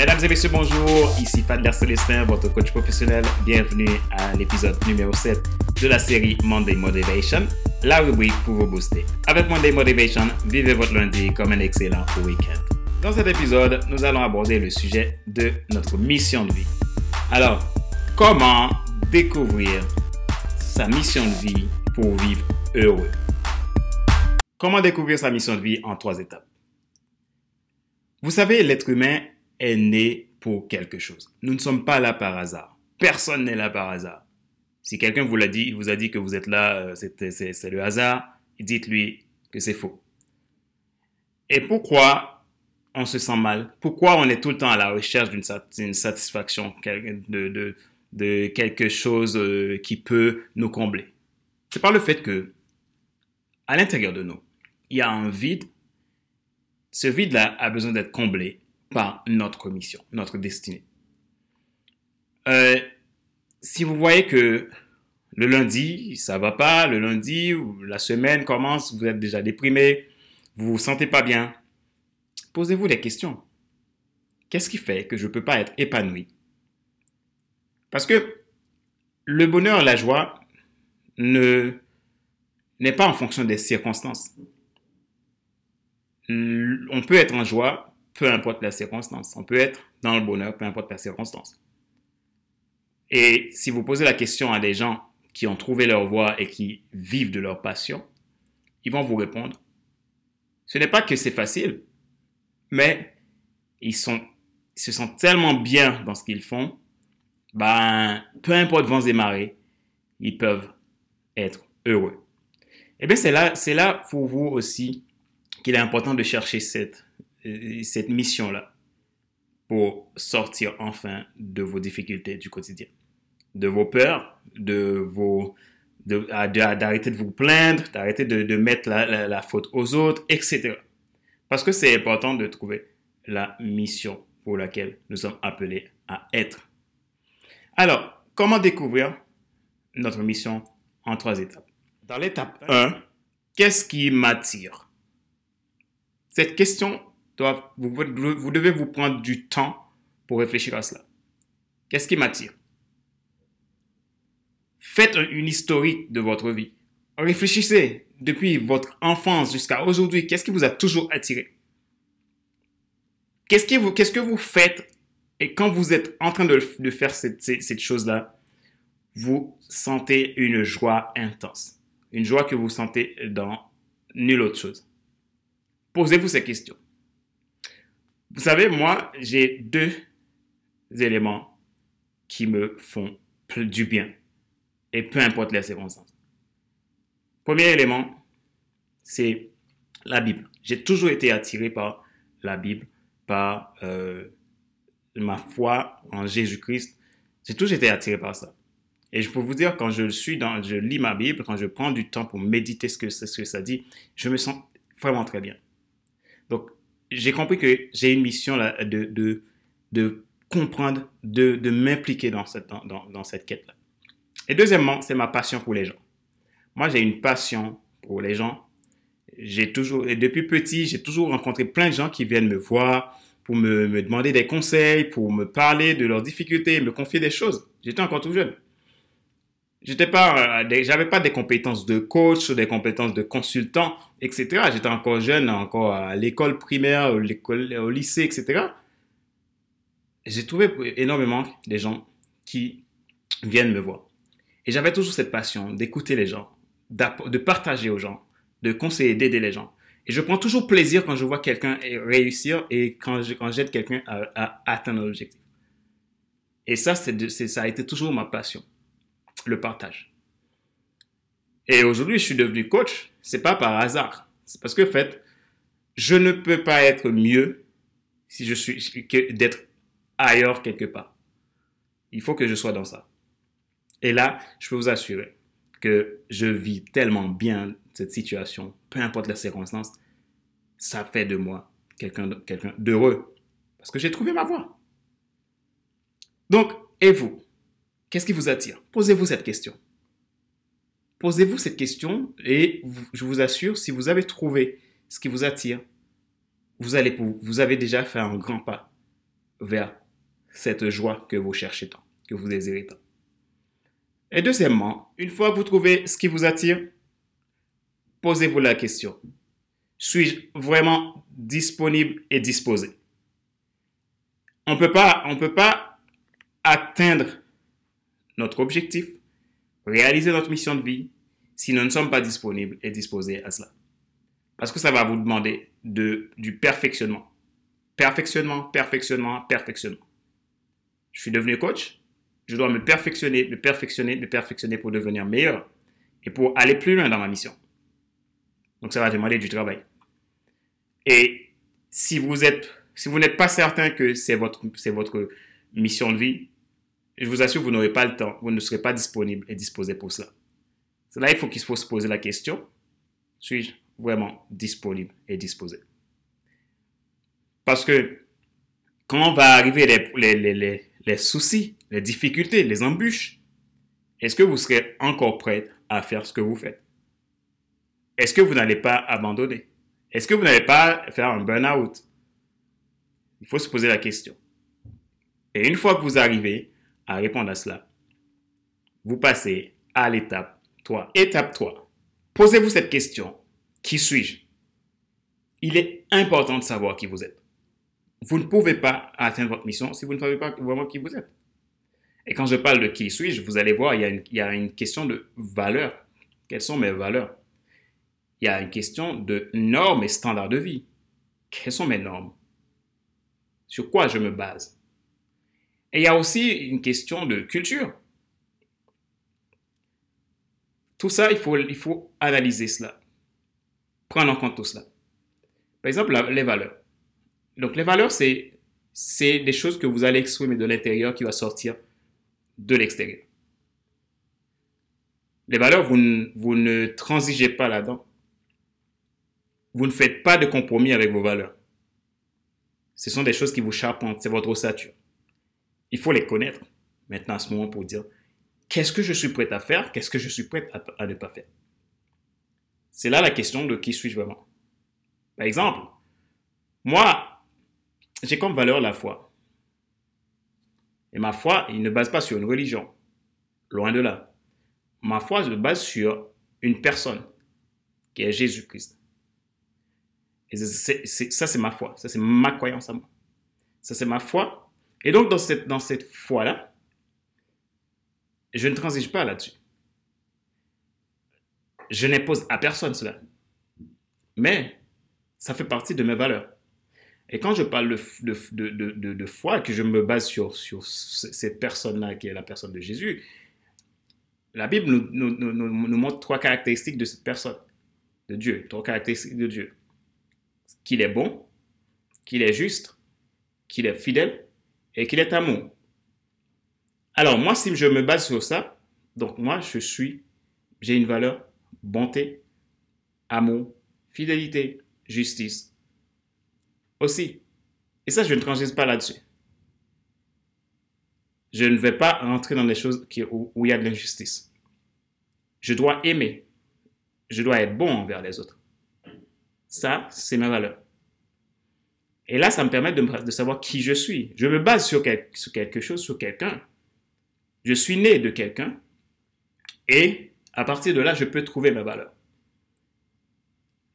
Mesdames et messieurs, bonjour. Ici Fadler Célestin, votre coach professionnel. Bienvenue à l'épisode numéro 7 de la série Monday Motivation, la rubrique pour vous booster. Avec Monday Motivation, vivez votre lundi comme un excellent week-end. Dans cet épisode, nous allons aborder le sujet de notre mission de vie. Alors, comment découvrir sa mission de vie pour vivre heureux? Comment découvrir sa mission de vie en trois étapes? Vous savez, l'être humain est né pour quelque chose. Nous ne sommes pas là par hasard. Personne n'est là par hasard. Si quelqu'un vous l'a dit, vous a dit que vous êtes là, euh, c'est le hasard, dites-lui que c'est faux. Et pourquoi on se sent mal? Pourquoi on est tout le temps à la recherche d'une satisfaction, de, de, quelque chose euh, qui peut nous combler? C'est par le fait que, à l'intérieur de nous, il y a un vide. Ce vide-là a besoin d'être comblé par notre mission, notre destinée. Euh, si vous voyez que le lundi, ça va pas, le lundi, la semaine commence, vous êtes déjà déprimé, vous vous sentez pas bien, posez-vous des questions. Qu'est-ce qui fait que je ne peux pas être épanoui? Parce que le bonheur, la joie ne n'est pas en fonction des circonstances. On peut être en joie peu importe la circonstance. On peut être dans le bonheur, peu importe la circonstance. Et si vous posez la question à des gens qui ont trouvé leur voie et qui vivent de leur passion, ils vont vous répondre. Ce n'est pas que c'est facile, mais ils, se sentent tellement bien dans ce qu'ils font, ben, peu importe vents et marées, ils peuvent être heureux. Et eh bien, c'est là, c'est là pour vous aussi qu'il est important de chercher cette cette mission-là pour sortir enfin de vos difficultés du quotidien, de vos peurs, de vos d'arrêter de, vous plaindre, d'arrêter de, mettre la, la, faute aux autres, etc. Parce que c'est important de trouver la mission pour laquelle nous sommes appelés à être. Alors, comment découvrir notre mission en trois étapes? Dans l'étape 1, qu'est-ce qui m'attire? Cette question vous, devez vous prendre du temps pour réfléchir à cela. Qu'est-ce qui m'attire? Faites une historique de votre vie. Réfléchissez depuis votre enfance jusqu'à aujourd'hui. Qu'est-ce qui vous a toujours attiré? Qu'est-ce que vous faites et quand vous êtes en train de, faire cette, chose-là, vous sentez une joie intense. Une joie que vous sentez dans nulle autre chose. Posez-vous ces questions. Vous savez, moi, j'ai deux éléments qui me font du bien, et peu importe les circonstances. Premier élément, c'est la Bible. J'ai toujours été attiré par la Bible, par euh, ma foi en Jésus-Christ. J'ai toujours été attiré par ça. Et je peux vous dire, quand je suis dans, je lis ma Bible, quand je prends du temps pour méditer ce que, ce que ça dit, je me sens vraiment très bien. Donc, j'ai compris que j'ai une mission là, de, de, comprendre, de, de m'impliquer dans cette, dans, dans cette quête-là. Et deuxièmement, c'est ma passion pour les gens. Moi, j'ai une passion pour les gens. J'ai toujours, depuis petit, j'ai toujours rencontré plein de gens qui viennent me voir pour me demander des conseils, pour me parler de leurs difficultés, me confier des choses. J'étais encore tout jeune. J'étais pas, euh, j'avais pas des compétences de coach, des compétences de consultant, etc. J'étais encore jeune, encore à l'école primaire, l'école, au lycée, etc. J'ai trouvé énormément des gens qui viennent me voir. Et j'avais toujours cette passion d'écouter les gens, de partager aux gens, de conseiller, d'aider les gens. Et je prends toujours plaisir quand je vois quelqu'un réussir et quand j'aide quelqu'un à, à, atteindre l'objectif. Et ça, c'est, ça a été toujours ma passion le partage. Et aujourd'hui, je suis devenu coach, c'est pas par hasard. C'est parce que, en fait, je ne peux pas être mieux si je suis, que d'être ailleurs quelque part. Il faut que je sois dans ça. Et là, je peux vous assurer que je vis tellement bien cette situation, peu importe la circonstance, ça fait de moi quelqu'un quelqu'un d'heureux. Parce que j'ai trouvé ma voie. Donc, et vous? Qu'est-ce qui vous attire? Posez-vous cette question. Posez-vous cette question et je vous assure, si vous avez trouvé ce qui vous attire, vous, avez déjà fait un grand pas vers cette joie que vous cherchez tant, que vous désirez tant. Et deuxièmement, une fois que vous trouvez ce qui vous attire, posez-vous la question. Suis-je vraiment disponible et disposé? On on peut pas atteindre notre objectif, réaliser notre mission de vie si nous ne sommes pas disponibles et disposés à cela. Parce que ça va vous demander de, du perfectionnement. Perfectionnement, perfectionnement, perfectionnement. Je suis devenu coach, je dois me perfectionner, me perfectionner, me perfectionner pour devenir meilleur et pour aller plus loin dans ma mission. Donc ça va demander du travail. Et si vous êtes, si vous n'êtes pas certain que c'est votre, c'est votre mission de vie, je vous assure, vous n'aurez pas le temps, vous ne serez pas disponible et disposé pour cela. C'est là il faut qu'il faut se poser la question, suis-je vraiment disponible et disposé? Parce que quand va arriver les, soucis, les difficultés, les embûches, est-ce que vous serez encore prêt à faire ce que vous faites? Est-ce que vous n'allez pas abandonner? Est-ce que vous n'allez pas faire un burn-out? Il faut se poser la question. Et une fois que vous arrivez à répondre à cela, vous passez à l'étape 3. Étape 3. Posez-vous cette question. Qui suis-je? Il est important de savoir qui vous êtes. Vous ne pouvez pas atteindre votre mission si vous ne savez pas vraiment qui vous êtes. Et quand je parle de qui suis-je, vous allez voir, il y, a une, il y a une question de valeur. Quelles sont mes valeurs? Il y a une question de normes et standards de vie. Quelles sont mes normes? Sur quoi je me base? Et il y a aussi une question de culture. Tout ça, il faut, analyser cela. Prendre en compte tout cela. Par exemple, les valeurs. Donc, les valeurs, c'est, c'est des choses que vous allez exprimer de l'intérieur qui va sortir de l'extérieur. Les valeurs, vous ne, vous ne transigez pas là-dedans. Vous ne faites pas de compromis avec vos valeurs. Ce sont des choses qui vous charpentent, c'est votre ossature. Il faut les connaître maintenant à ce moment pour dire qu'est-ce que je suis prêt à faire, qu'est-ce que je suis prêt à, ne pas faire? C'est là la question de qui suis-je vraiment. Par exemple, moi, j'ai comme valeur la foi. Et ma foi, il ne base pas sur une religion. Loin de là. Ma foi se base sur une personne, qui est Jésus-Christ. Et ça, c'est ma foi. Ça, c'est ma croyance à moi. Ça, c'est ma foi. Et donc, dans cette, dans cette foi-là, je ne transige pas là-dessus. Je n'impose à personne cela. Mais ça fait partie de mes valeurs. Et quand je parle de, de, de, de foi, que je me base sur, sur cette personne-là, qui est la personne de Jésus, la Bible nous, nous, nous, nous, montre trois caractéristiques de cette personne, de Dieu, trois caractéristiques de Dieu. Qu'il est bon, qu'il est juste, qu'il est fidèle et qu'il est amour. Alors moi, si je me base sur ça, donc moi, je suis, j'ai une valeur bonté, amour, fidélité, justice aussi. Et ça, je ne transige pas là-dessus. Je ne vais pas rentrer dans des choses qui, où, il y a de l'injustice. Je dois aimer. Je dois être bon envers les autres. Ça, c'est ma valeur. Et là, ça me permet de, savoir qui je suis. Je me base sur, sur quelque chose, sur quelqu'un. Je suis né de quelqu'un. Et à partir de là, je peux trouver ma valeur.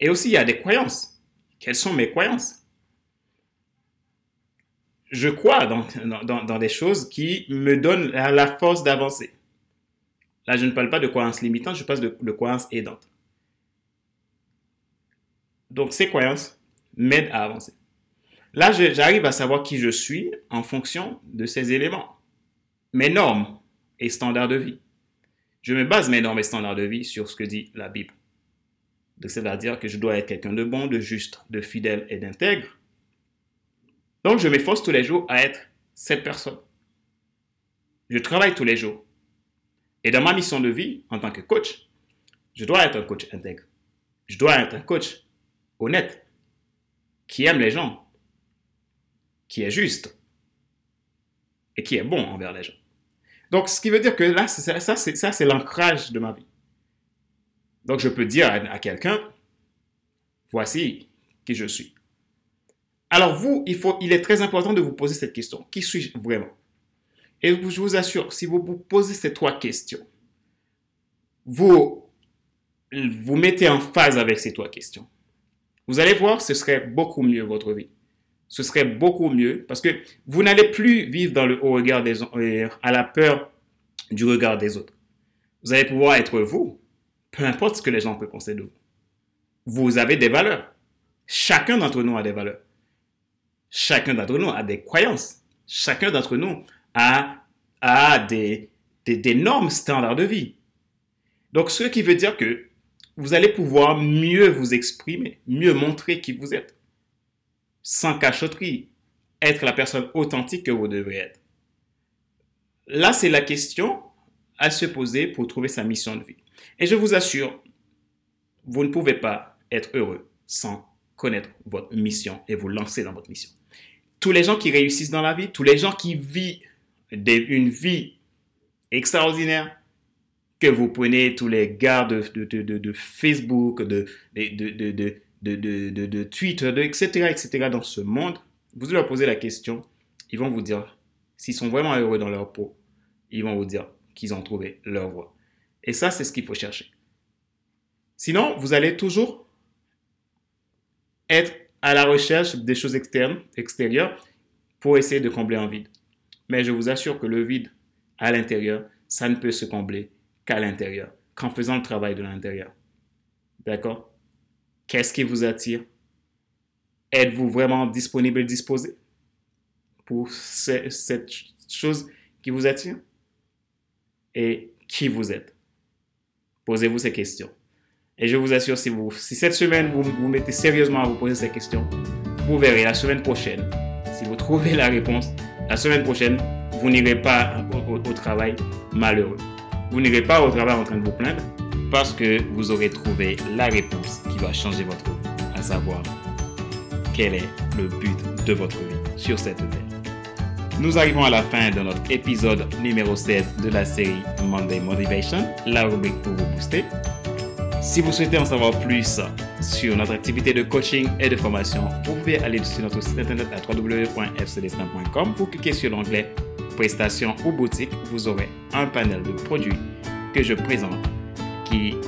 Et aussi, il y a des croyances. Quelles sont mes croyances? Je crois dans, dans, dans, des choses qui me donnent la, force d'avancer. Là, je ne parle pas de croyances limitantes, je parle de, de croyances aidantes. Donc, ces croyances m'aident à avancer. Là, j'arrive à savoir qui je suis en fonction de ces éléments. Mes normes et standards de vie. Je me base mes normes et standards de vie sur ce que dit la Bible. C'est-à-dire que je dois être quelqu'un de bon, de juste, de fidèle et d'intègre. Donc, je m'efforce tous les jours à être cette personne. Je travaille tous les jours. Et dans ma mission de vie, en tant que coach, je dois être un coach intègre. Je dois être un coach honnête, qui aime les gens, qui est juste et qui est bon envers les gens. Donc, ce qui veut dire que là, ça, ça c'est l'ancrage de ma vie. Donc, je peux dire à, quelqu'un, voici qui je suis. Alors vous, il, faut, il est très important de vous poser cette question. Qui suis-je vraiment? Et je vous assure, si vous vous posez ces trois questions, vous vous mettez en phase avec ces trois questions. Vous allez voir, ce serait beaucoup mieux votre vie. Ce serait beaucoup mieux parce que vous n'allez plus vivre dans le haut regard des à la peur du regard des autres. Vous allez pouvoir être vous, peu importe ce que les gens peuvent penser de vous. Vous avez des valeurs. Chacun d'entre nous a des valeurs. Chacun d'entre nous a des croyances. Chacun d'entre nous a, a des, des normes standards de vie. Donc, ce qui veut dire que vous allez pouvoir mieux vous exprimer, mieux montrer qui vous êtes, sans cachotterie, être la personne authentique que vous devez être. Là, c'est la question à se poser pour trouver sa mission de vie. Et je vous assure, vous ne pouvez pas être heureux sans connaître votre mission et vous lancer dans votre mission. Tous les gens qui réussissent dans la vie, tous les gens qui vivent une vie extraordinaire, que vous prenez tous les gars de, de, Facebook, de, de, Twitter, etc., etc., dans ce monde, vous leur poser la question, ils vont vous dire, s'ils sont vraiment heureux dans leur peau, ils vont vous dire qu'ils ont trouvé leur voie. Et ça, c'est ce qu'il faut chercher. Sinon, vous allez toujours être à la recherche des choses externes, extérieures, pour essayer de combler un vide. Mais je vous assure que le vide à l'intérieur, ça ne peut se combler qu'à l'intérieur, qu'en faisant le travail de l'intérieur. D'accord? Qu'est-ce qui vous attire? Êtes-vous vraiment disponible et disposé pour cette chose qui vous attire? Et qui vous êtes? Posez-vous ces questions. Et je vous assure, si, vous, si cette semaine vous vous mettez sérieusement à vous poser ces questions, vous verrez la semaine prochaine, si vous trouvez la réponse, la semaine prochaine, vous n'irez pas au travail malheureux. Vous n'irez pas au travail en train de vous plaindre parce que vous aurez trouvé la réponse qui va changer votre vie, à savoir quel est le but de votre vie sur cette terre. Nous arrivons à la fin de notre épisode numéro 7 de la série Monday Motivation, la rubrique pour vous booster. Si vous souhaitez en savoir plus sur notre activité de coaching et de formation, vous pouvez aller sur notre site internet à www.fcdestin.com. Vous cliquez sur l'onglet prestations ou boutique, vous aurez un panel de produits que je présente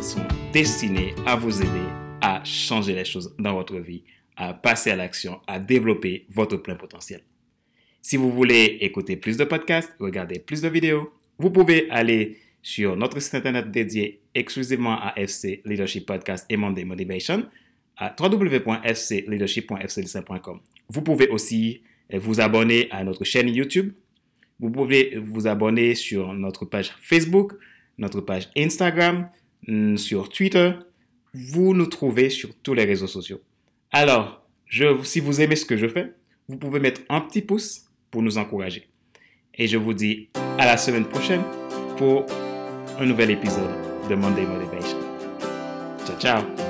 sont destinés à vous aider à changer les choses dans votre vie, à passer à l'action, à développer votre plein potentiel. Si vous voulez écouter plus de podcasts, regarder plus de vidéos, vous pouvez aller sur notre site internet dédié exclusivement à FC Leadership Podcast et Monday Motivation à www.fcleadership.fclc.com. Vous pouvez aussi vous abonner à notre chaîne YouTube vous pouvez vous abonner sur notre page Facebook, notre page Instagram, sur Twitter. Vous nous trouvez sur tous les réseaux sociaux. Alors, si vous aimez ce que je fais, vous pouvez mettre un petit pouce pour nous encourager. Et je vous dis à la semaine prochaine pour un nouvel épisode de Monday Motivation. Ciao, ciao.